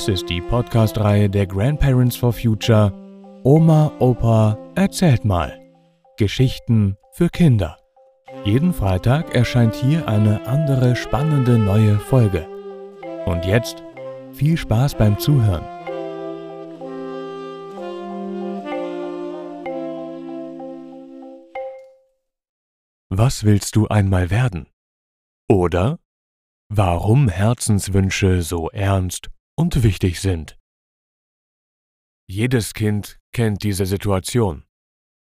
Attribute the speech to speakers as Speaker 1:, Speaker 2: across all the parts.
Speaker 1: Dies ist die Podcast-Reihe der Grandparents for Future Oma, Opa, erzählt mal. Geschichten für Kinder. Jeden Freitag erscheint hier eine andere spannende neue Folge. Und jetzt viel Spaß beim Zuhören. Was willst du einmal werden? Oder warum Herzenswünsche so ernst und wichtig sind. Jedes Kind kennt diese Situation.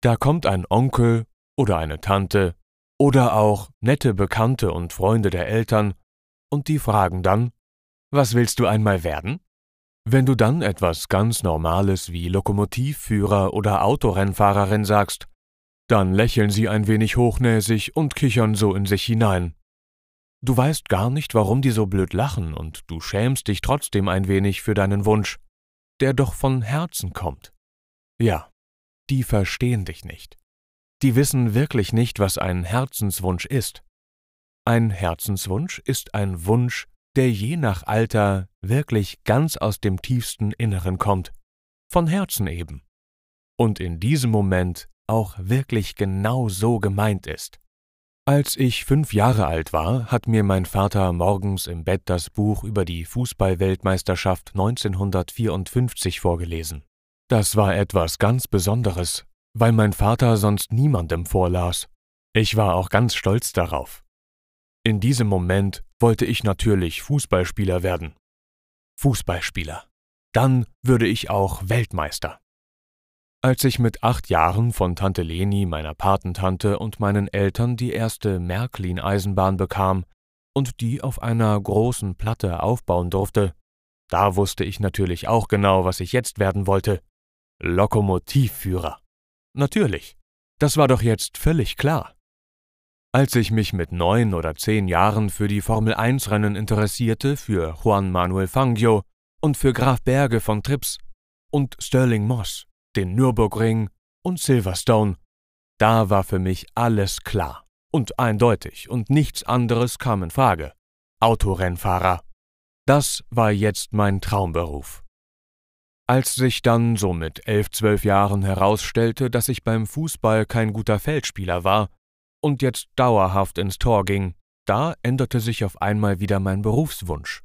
Speaker 1: Da kommt ein Onkel oder eine Tante oder auch nette Bekannte und Freunde der Eltern und die fragen dann, was willst du einmal werden? Wenn du dann etwas ganz Normales wie Lokomotivführer oder Autorennfahrerin sagst, dann lächeln sie ein wenig hochnäsig und kichern so in sich hinein. Du weißt gar nicht, warum die so blöd lachen, und du schämst dich trotzdem ein wenig für deinen Wunsch, der doch von Herzen kommt. Ja, die verstehen dich nicht. Die wissen wirklich nicht, was ein Herzenswunsch ist. Ein Herzenswunsch ist ein Wunsch, der je nach Alter wirklich ganz aus dem tiefsten Inneren kommt, von Herzen eben, und in diesem Moment auch wirklich genau so gemeint ist. Als ich fünf Jahre alt war, hat mir mein Vater morgens im Bett das Buch über die Fußballweltmeisterschaft 1954 vorgelesen. Das war etwas ganz Besonderes, weil mein Vater sonst niemandem vorlas. Ich war auch ganz stolz darauf. In diesem Moment wollte ich natürlich Fußballspieler werden. Fußballspieler. Dann würde ich auch Weltmeister. Als ich mit acht Jahren von Tante Leni, meiner Patentante und meinen Eltern die erste Märklin-Eisenbahn bekam und die auf einer großen Platte aufbauen durfte, da wusste ich natürlich auch genau, was ich jetzt werden wollte. Lokomotivführer. Natürlich. Das war doch jetzt völlig klar. Als ich mich mit neun oder zehn Jahren für die Formel-1-Rennen interessierte, für Juan Manuel Fangio und für Graf Berge von Trips und Sterling Moss, den Nürburgring und Silverstone. Da war für mich alles klar und eindeutig und nichts anderes kam in Frage. Autorennfahrer. Das war jetzt mein Traumberuf. Als sich dann so mit elf, zwölf Jahren herausstellte, dass ich beim Fußball kein guter Feldspieler war und jetzt dauerhaft ins Tor ging, da änderte sich auf einmal wieder mein Berufswunsch.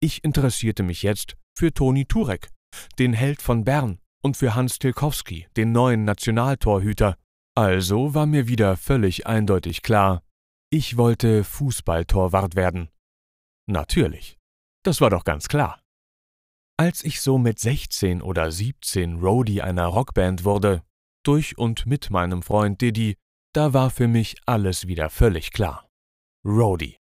Speaker 1: Ich interessierte mich jetzt für Toni Turek, den Held von Bern, und für Hans Tilkowski, den neuen Nationaltorhüter. Also war mir wieder völlig eindeutig klar, ich wollte Fußballtorwart werden. Natürlich. Das war doch ganz klar. Als ich so mit 16 oder 17 Roadie einer Rockband wurde, durch und mit meinem Freund Diddy, da war für mich alles wieder völlig klar. Roadie.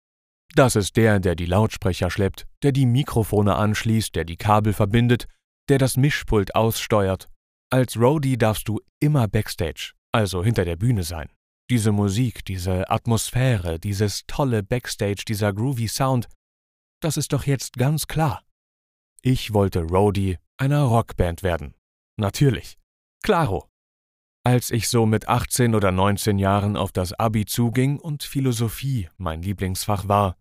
Speaker 1: Das ist der, der die Lautsprecher schleppt, der die Mikrofone anschließt, der die Kabel verbindet, der das Mischpult aussteuert. Als Roadie darfst du immer backstage, also hinter der Bühne sein. Diese Musik, diese Atmosphäre, dieses tolle Backstage, dieser groovy Sound, das ist doch jetzt ganz klar. Ich wollte Roadie einer Rockband werden. Natürlich. Claro. Als ich so mit 18 oder 19 Jahren auf das Abi zuging und Philosophie mein Lieblingsfach war,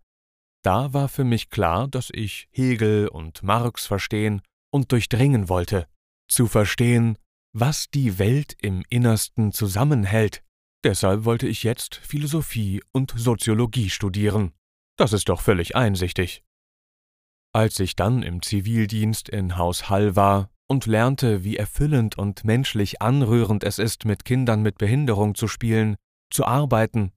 Speaker 1: da war für mich klar, dass ich Hegel und Marx verstehen und durchdringen wollte, zu verstehen, was die Welt im Innersten zusammenhält. Deshalb wollte ich jetzt Philosophie und Soziologie studieren. Das ist doch völlig einsichtig. Als ich dann im Zivildienst in Haus Hall war und lernte, wie erfüllend und menschlich anrührend es ist, mit Kindern mit Behinderung zu spielen, zu arbeiten,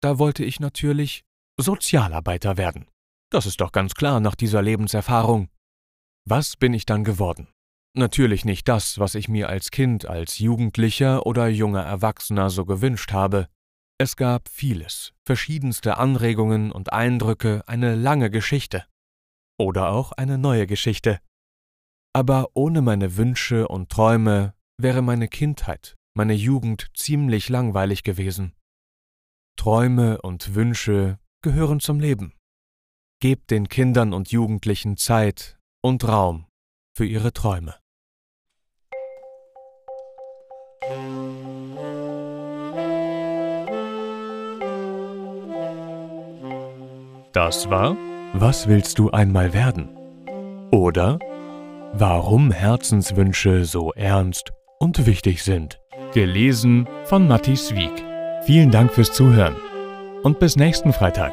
Speaker 1: da wollte ich natürlich Sozialarbeiter werden. Das ist doch ganz klar nach dieser Lebenserfahrung. Was bin ich dann geworden? Natürlich nicht das, was ich mir als Kind, als Jugendlicher oder junger Erwachsener so gewünscht habe. Es gab vieles, verschiedenste Anregungen und Eindrücke, eine lange Geschichte. Oder auch eine neue Geschichte. Aber ohne meine Wünsche und Träume wäre meine Kindheit, meine Jugend ziemlich langweilig gewesen. Träume und Wünsche gehören zum Leben. Gebt den Kindern und Jugendlichen Zeit, und Raum für ihre Träume. Das war Was willst du einmal werden? Oder Warum Herzenswünsche so ernst und wichtig sind. Gelesen von Matti Swieg. Vielen Dank fürs Zuhören und bis nächsten Freitag.